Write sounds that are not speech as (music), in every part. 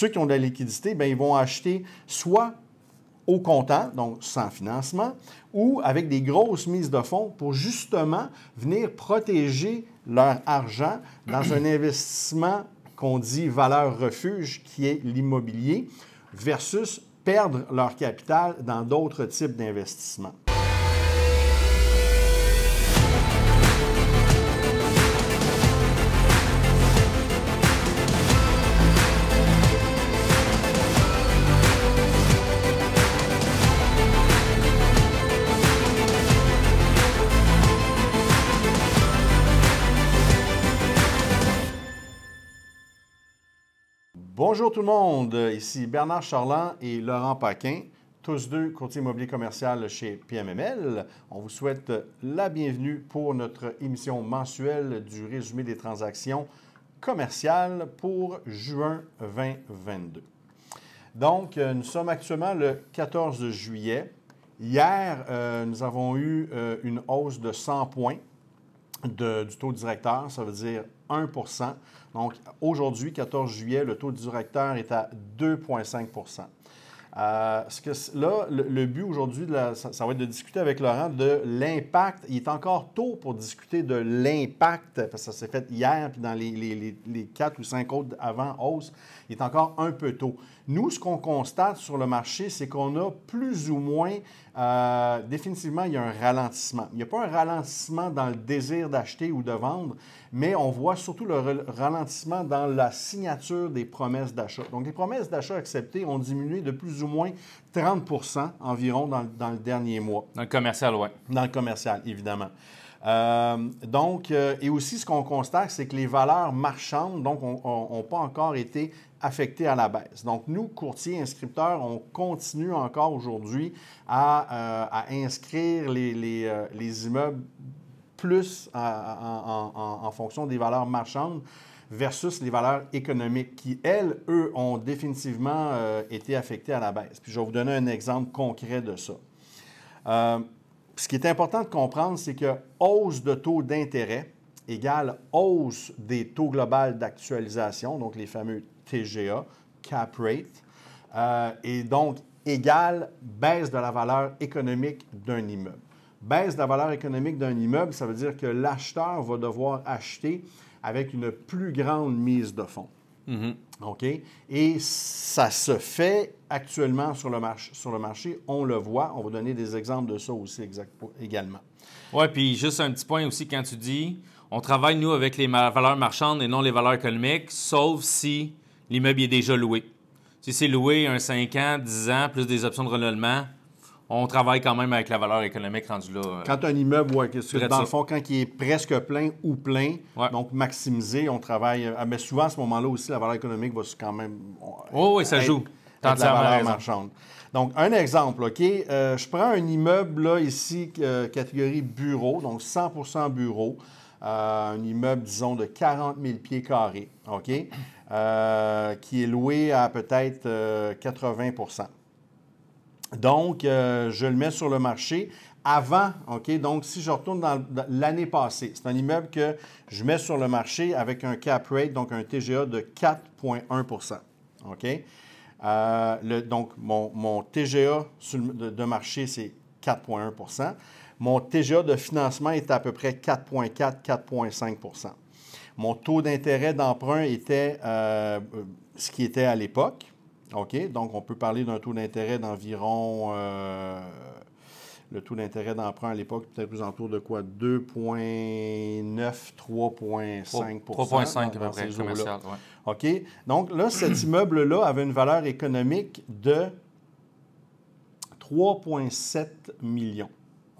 ceux qui ont de la liquidité, bien, ils vont acheter soit au comptant, donc sans financement, ou avec des grosses mises de fonds pour justement venir protéger leur argent dans un (clears throat) investissement qu'on dit valeur refuge, qui est l'immobilier, versus perdre leur capital dans d'autres types d'investissements. Bonjour tout le monde, ici Bernard Charland et Laurent Paquin, tous deux courtiers immobilier commercial chez PMML. On vous souhaite la bienvenue pour notre émission mensuelle du résumé des transactions commerciales pour juin 2022. Donc, euh, nous sommes actuellement le 14 juillet. Hier, euh, nous avons eu euh, une hausse de 100 points du taux directeur, ça veut dire 1% Donc, aujourd'hui, 14 juillet, le taux directeur est à 2,5 euh, ce que, là, le, but aujourd'hui, ça, va être de discuter avec Laurent de l'impact. Il est encore tôt pour discuter de l'impact, parce que ça s'est fait hier, puis dans les, les, les, quatre ou cinq autres avant hausse, il est encore un peu tôt. Nous, ce qu'on constate sur le marché, c'est qu'on a plus ou moins, euh, définitivement, il y a un ralentissement. Il n'y a pas un ralentissement dans le désir d'acheter ou de vendre, mais on voit surtout le ralentissement dans la signature des promesses d'achat. Donc, les promesses d'achat acceptées ont diminué de plus ou moins 30% environ dans, dans le dernier mois. Dans le commercial, oui. Dans le commercial, évidemment. Euh, donc, euh, et aussi, ce qu'on constate, c'est que les valeurs marchandes, donc, n'ont pas encore été affectées à la baisse. Donc, nous, courtiers inscripteurs, on continue encore aujourd'hui à, euh, inscrire les, immeubles plus en, fonction des valeurs marchandes versus les valeurs économiques qui, elles, eux, ont définitivement été affectées à la baisse. Puis je vais vous donner un exemple concret de ça ce qui est important de comprendre, c'est que hausse de taux d'intérêt égale hausse des taux globaux d'actualisation, donc les fameux TGA, cap rate, euh, et donc égale baisse de la valeur économique d'un immeuble. Baisse de la valeur économique d'un immeuble, ça veut dire que l'acheteur va devoir acheter avec une plus grande mise de fonds. Mm-hmm. OK? Et ça se fait actuellement sur le, marché, sur le marché. On le voit. On va donner des exemples de ça aussi également. Oui, puis juste un petit point aussi quand tu dis on travaille, nous, avec les valeurs marchandes et non les valeurs économiques, sauf si l'immeuble est déjà loué. Si c'est loué un 5 ans, 10 ans, plus des options de renouvellement, on travaille quand même avec la valeur économique rendue là. Euh, quand un immeuble, ouais, dans le fond, quand il est presque plein ou plein, donc maximisé, on travaille. Euh, mais souvent, à ce moment-là aussi, la valeur économique va quand même. Oh, oui, ça joue. la valeur marchande. Donc, un exemple, OK? Euh, je prends un immeuble, là, ici, catégorie bureau, donc 100% bureau. un immeuble, disons, de 40 000 pieds carrés, OK? qui est loué à peut-être 80 donc, euh, je le mets sur le marché avant, OK? Donc, si je retourne dans, l'année passée, c'est un immeuble que je mets sur le marché avec un cap rate, donc un TGA de 4,1% OK? Euh, donc, mon, TGA de, marché, c'est 4,1% Mon TGA de financement est à peu près 4,4, 4,5% Mon taux d'intérêt d'emprunt était euh, ce qui était à l'époque. OK? Donc, on peut parler d'un taux d'intérêt d'environ. Euh, le taux d'intérêt d'emprunt à l'époque, peut-être plus autour de quoi? 2,9, 3,5 3,5 à peu près, commercial, OK? Donc, là, cet (clears throat) immeuble-là avait une valeur économique de 3,7 millions.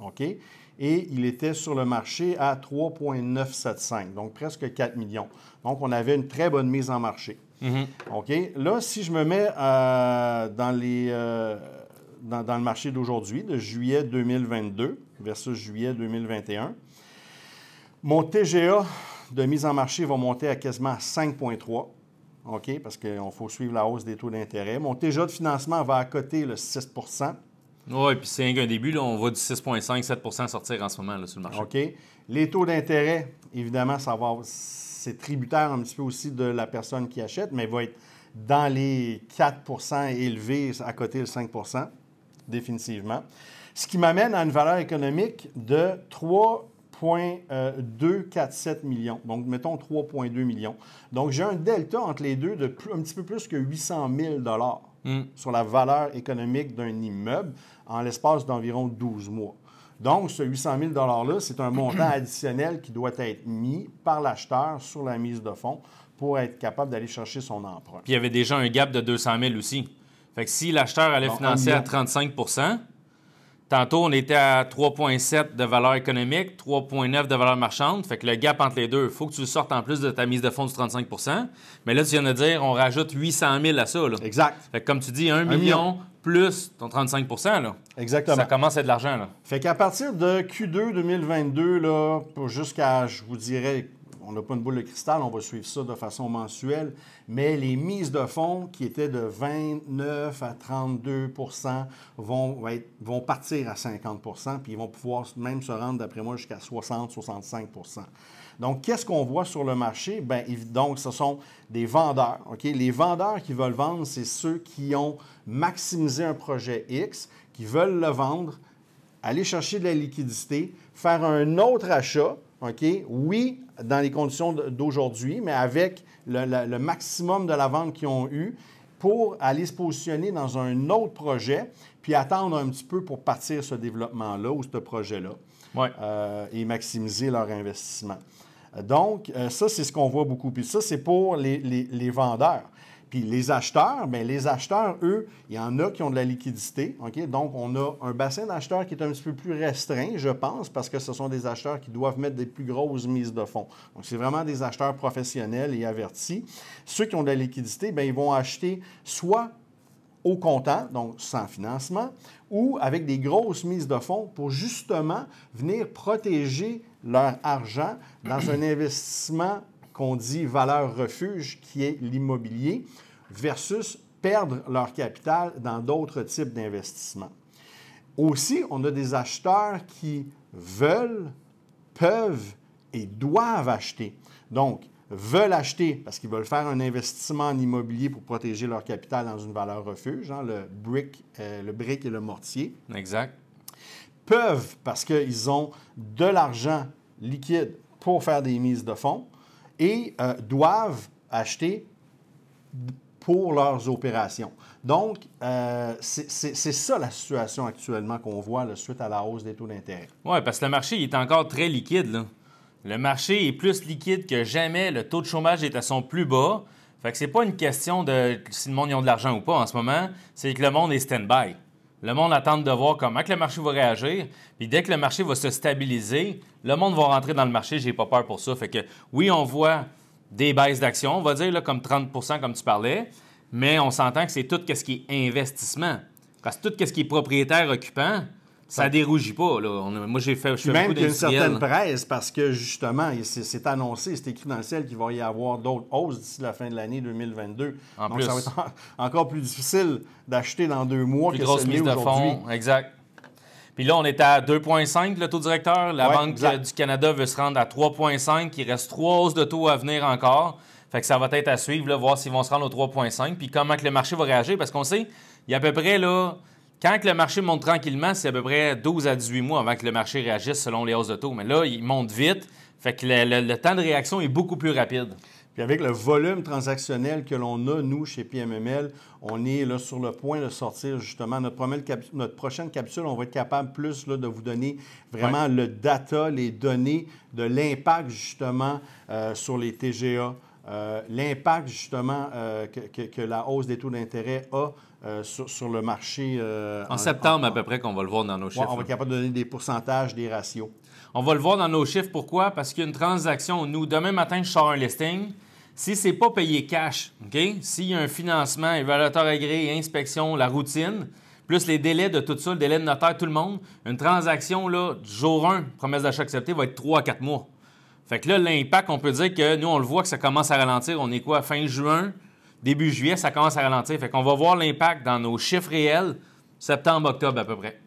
OK? Et il était sur le marché à 3,975, donc presque 4 millions. Donc, on avait une très bonne mise en marché. Mhm. OK? Là, si je me mets euh, dans, les, euh, dans, le marché d'aujourd'hui, de juillet 2022 versus juillet 2021, mon TGA de mise en marché va monter à quasiment 5,3 OK? Parce qu'il faut suivre la hausse des taux d'intérêt. Mon TGA de financement va à côté le 6% Oui, puis c'est un début. Là, on voit du 6,5-7% sortir en ce moment là, sur le marché. OK. Les taux d'intérêt, évidemment, ça va c'est tributaire un petit peu aussi de la personne qui achète, mais va être dans les 4% élevés à côté de 5% définitivement. Ce qui m'amène à une valeur économique de 3,247 millions. Donc, mettons 3,2 millions. Donc, j'ai un delta entre les deux de un petit peu plus que 800 000 mm. sur la valeur économique d'un immeuble en l'espace d'environ 12 mois. Donc, ce 800 000 $-là, c'est un montant (clears throat) additionnel qui doit être mis par l'acheteur sur la mise de fonds pour être capable d'aller chercher son emprunt. Puis il y avait déjà un gap de 200 000 aussi. Fait que si l'acheteur allait financer à 35% Tantôt, on était à 3,7 de valeur économique, 3,9 de valeur marchande. Fait que le gap entre les deux, il faut que tu le sortes en plus de ta mise de fonds du 35% Mais là, tu viens de dire, on rajoute 800 000 à ça. Exact. Fait que comme tu dis, 1 million, plus ton 35% là. Exactement. Ça commence à être de l'argent. Là. Fait qu'à partir de Q2 2022, là, jusqu'à, je vous dirais, on n'a pas une boule de cristal, on va suivre ça de façon mensuelle, mais les mises de fonds qui étaient de 29 à 32 vont, vont partir à 50% puis ils vont pouvoir même se rendre, d'après moi, jusqu'à 60-65% donc, qu'est-ce qu'on voit sur le marché? Bien, donc, ce sont des vendeurs. OK? Les vendeurs qui veulent vendre, c'est ceux qui ont maximisé un projet X, qui veulent le vendre, aller chercher de la liquidité, faire un autre achat, OK? Oui, dans les conditions d'aujourd'hui, mais avec le, maximum de la vente qu'ils ont eu pour aller se positionner dans un autre projet, puis attendre un petit peu pour partir ce développement-là ou ce projet-là euh, et maximiser leur investissement. Donc, euh, ça, c'est ce qu'on voit beaucoup. Puis ça, c'est pour les vendeurs. Puis les acheteurs, bien, les acheteurs, eux, il y en a qui ont de la liquidité. OK? Donc, on a un bassin d'acheteurs qui est un petit peu plus restreint, je pense, parce que ce sont des acheteurs qui doivent mettre des plus grosses mises de fonds. Donc, c'est vraiment des acheteurs professionnels et avertis. Ceux qui ont de la liquidité, bien, ils vont acheter soit au comptant, donc sans financement, ou avec des grosses mises de fonds pour justement venir protéger leur argent dans un (clears throat) investissement qu'on dit valeur refuge, qui est l'immobilier, versus perdre leur capital dans d'autres types d'investissements. Aussi, on a des acheteurs qui veulent, peuvent et doivent acheter. Donc, veulent acheter parce qu'ils veulent faire un investissement en immobilier pour protéger leur capital dans une valeur refuge, hein, le, brick, euh, le brick et le mortier. Exact. Peuvent parce qu'ils ont de l'argent liquide pour faire des mises de fonds et euh, doivent acheter pour leurs opérations. Donc, euh, c'est ça la situation actuellement qu'on voit suite à la hausse des taux d'intérêt. Oui, parce que le marché est encore très liquide. Le marché est plus liquide que jamais. Le taux de chômage est à son plus bas. Fait que c'est pas une question de si le monde a de l'argent ou pas en ce moment, c'est que le monde est stand-by. Le monde attend de voir comment le marché va réagir. Puis dès que le marché va se stabiliser, le monde va rentrer dans le marché. J'ai pas peur pour ça. Fait que oui, on voit des baisses d'actions, on va dire comme 30% comme tu parlais, mais on s'entend que c'est tout ce qui est investissement. Parce que tout ce qui est propriétaire occupant, ça ne dérougit pas. Là. moi, j'ai fait, je même qu'il y a une certaine presse parce que, justement, c'est annoncé, c'est écrit dans le ciel qu'il va y avoir d'autres hausses d'ici la fin de l'année 2022. En Donc, ça va être encore plus difficile d'acheter dans deux mois plus que grosse mise de fonds. Exact. Puis là, on est à 2,5 le taux directeur. La Banque du Canada veut se rendre à 3,5. Il reste trois hausses de taux à venir encore. Fait que ça va être à suivre, là, voir s'ils vont se rendre au 3,5. Puis comment que le marché va réagir. Parce qu'on sait, il y a à peu près là, quand le marché monte tranquillement, c'est à peu près 12 à 18 mois avant que le marché réagisse selon les hausses de taux. Mais là, il monte vite, fait que le, temps de réaction est beaucoup plus rapide. Puis avec le volume transactionnel que l'on a, nous, chez PMML, on est là sur le point de sortir justement notre, notre prochaine capsule. On va être capable plus là, de vous donner vraiment le data, les données de l'impact justement euh, sur les TGA, euh, l'impact justement euh, que, la hausse des taux d'intérêt a euh, sur, le marché. en, septembre à peu près qu'on va le voir dans nos chiffres. on va être capable de donner des pourcentages, des ratios. On va le voir dans nos chiffres. Pourquoi? Parce qu'il y a une transaction. Nous, demain matin, je sors un listing. Si ce n'est pas payé cash, OK? S'il y a un financement, évaluateur agréé, inspection, la routine, plus les délais de tout ça, le délai de notaire, tout le monde, une transaction, là, jour 1, promesse d'achat acceptée, va être 3 à 4 mois. Fait que là, l'impact, on peut dire que nous, on le voit que ça commence à ralentir. On est quoi, fin juin, début juillet, ça commence à ralentir. Fait qu'on va voir l'impact dans nos chiffres réels septembre, octobre à peu près.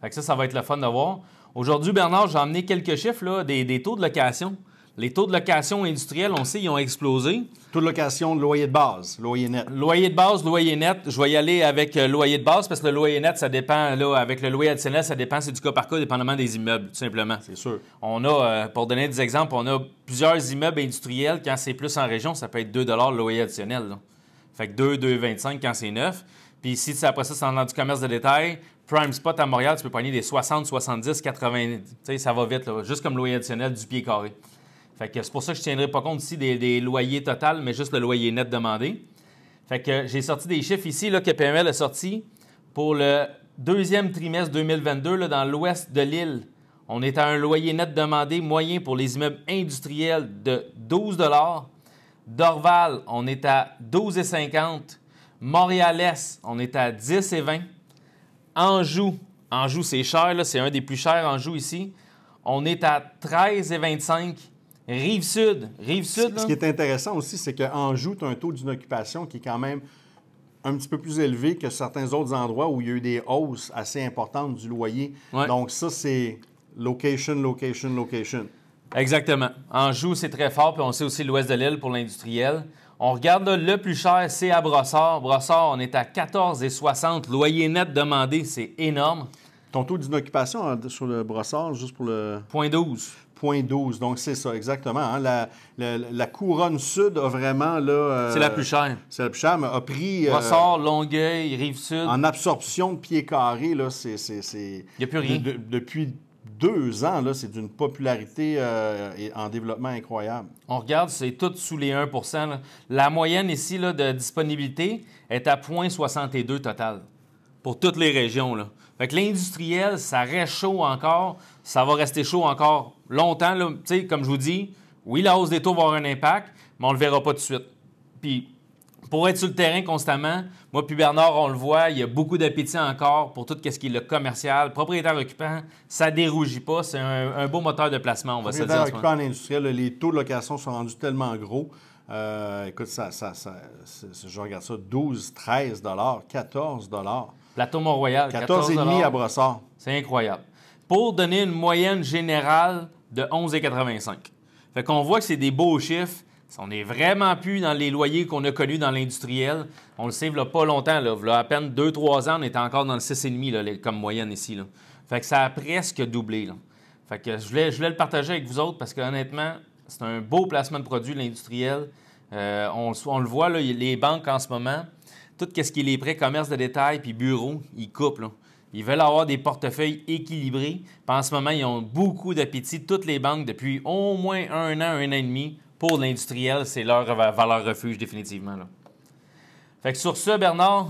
Fait que ça, ça va être le fun de voir. Aujourd'hui, Bernard, j'ai emmené quelques chiffres là, des, taux de location. Les taux de location industrielle, on sait, ils ont explosé. Taux de location de loyer de base, loyer net. Loyer de base, loyer net. Je vais y aller avec euh, loyer de base parce que le loyer net, ça dépend, là, avec le loyer additionnel, ça dépend, c'est du cas par cas, dépendamment des immeubles, tout simplement. C'est sûr. On a, euh, pour donner des exemples, on a plusieurs immeubles industriels. Quand c'est plus en région, ça peut être 2 le loyer additionnel. là. Fait que 2, 2,25 quand c'est neuf. Puis si après ça, c'est dans du commerce de détail, Prime Spot à Montréal, tu peux pogner des 60, 70, 80. Tu sais, ça va vite, là, juste comme loyer additionnel du pied carré. Fait que c'est pour ça que je ne tiendrai pas compte ici des, loyers total, mais juste le loyer net demandé. Fait que j'ai sorti des chiffres ici là, que PML a sorti pour le deuxième trimestre 2022 là, dans l'ouest de l'île. On est à un loyer net demandé moyen pour les immeubles industriels de 12 Dorval, on est à 12,50 Montréal-Est, on est à 10,20 Anjou, Anjou c'est cher, c'est un des plus chers Anjou ici. On est à 13,25 Rive-Sud, Rive-Sud, Ce qui est intéressant aussi, c'est qu'Anjou, tu as un taux d'inoccupation qui est quand même un petit peu plus élevé que certains autres endroits où il y a eu des hausses assez importantes du loyer. Ouais. Donc ça, c'est location, location, location. Exactement. Anjou, c'est très fort, puis on sait aussi l'ouest de l'île pour l'industriel. On regarde là, le plus cher, c'est à Brossard. Brossard, on est à 14,60. Loyer net demandé, c'est énorme. Ton taux d'inoccupation sur le brossard, juste pour le Point 12. Point 12. Donc c'est ça, exactement. hein. La, la- la couronne sud a vraiment là. euh, C'est la plus chère. C'est la plus chère, mais a pris. euh, Longueuil, Rive-Sud. en absorption de pieds carrés, là, c'est. Il y a plus rien. de- de- depuis deux ans, là, c'est d'une popularité euh, et en développement incroyable. On regarde, c'est tout sous les 1 là. La moyenne ici là, de disponibilité est à 0,62 total pour toutes les régions. Là. Fait que l'industriel, ça reste chaud encore. Ça va rester chaud encore longtemps. là. Comme je vous dis, oui, la hausse des taux va avoir un impact, mais on ne le verra pas tout de suite. Puis, pour être sur le terrain constamment, moi puis Bernard, on le voit, il y a beaucoup d'appétit encore pour tout ce qui est le commercial. Propriétaire occupant, ça dérougit pas. C'est un, un beau moteur de placement, on va se dire. occupant en industriel, les taux de location sont rendus tellement gros. Euh, écoute, ça, ça, ça- je regarde ça, 12, 13 14 Plateau Mont-Royal, 14,5 14 à Brossard. C'est incroyable. Pour donner une moyenne générale de 11,85. Fait qu'on voit que c'est des beaux chiffres. On n'est vraiment plus dans les loyers qu'on a connus dans l'industriel. On le sait, il pas longtemps. Là, V'là à peine 2-3 ans, on était encore dans le 6,5 là, les- comme moyenne ici. Là. Fait que ça a presque doublé. Là. Fait que je voulais, je voulais le partager avec vous autres parce que honnêtement, c'est un beau placement de produit, l'industriel. Euh, on, on le voit, là, les banques en ce moment, tout ce qui est les prêts, commerce de détail puis bureaux, ils coupent. là. Ils veulent avoir des portefeuilles équilibrés. Puis en ce moment, ils ont beaucoup d'appétit. Toutes les banques, depuis au moins un an, un an et demi, pour l'industriel, c'est leur va- valeur refuge définitivement. là. Fait que sur ce, Bernard,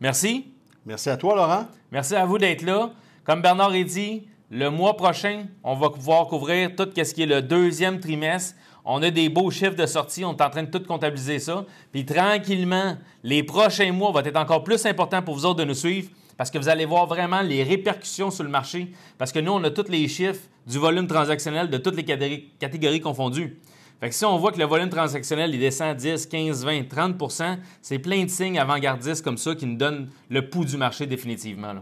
merci. Merci à toi, Laurent. Merci à vous d'être là. Comme Bernard a dit, le mois prochain, on va pouvoir couvrir tout ce qui est le deuxième trimestre. On a des beaux chiffres de sortie. On est en train de tout comptabiliser ça. Puis tranquillement, les prochains mois vont être encore plus importants pour vous autres de nous suivre parce que vous allez voir vraiment les répercussions sur le marché. Parce que nous, on a tous les chiffres du volume transactionnel de toutes les catégories, confondues. Fait que si on voit que le volume transactionnel il descend 10, 15, 20, 30% c'est plein de signes avant-gardistes comme ça qui nous donnent le pouls du marché définitivement.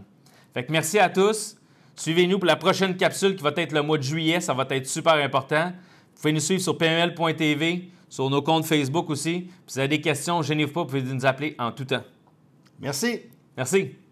Fait que merci à tous. Suivez-nous pour la prochaine capsule qui va être le mois de juillet. Ça va être super important. Vous pouvez nous suivre sur pml.tv, sur nos comptes Facebook aussi. Si vous avez des questions, gênez-vous pas, vous pouvez nous appeler en tout temps. Merci. Merci.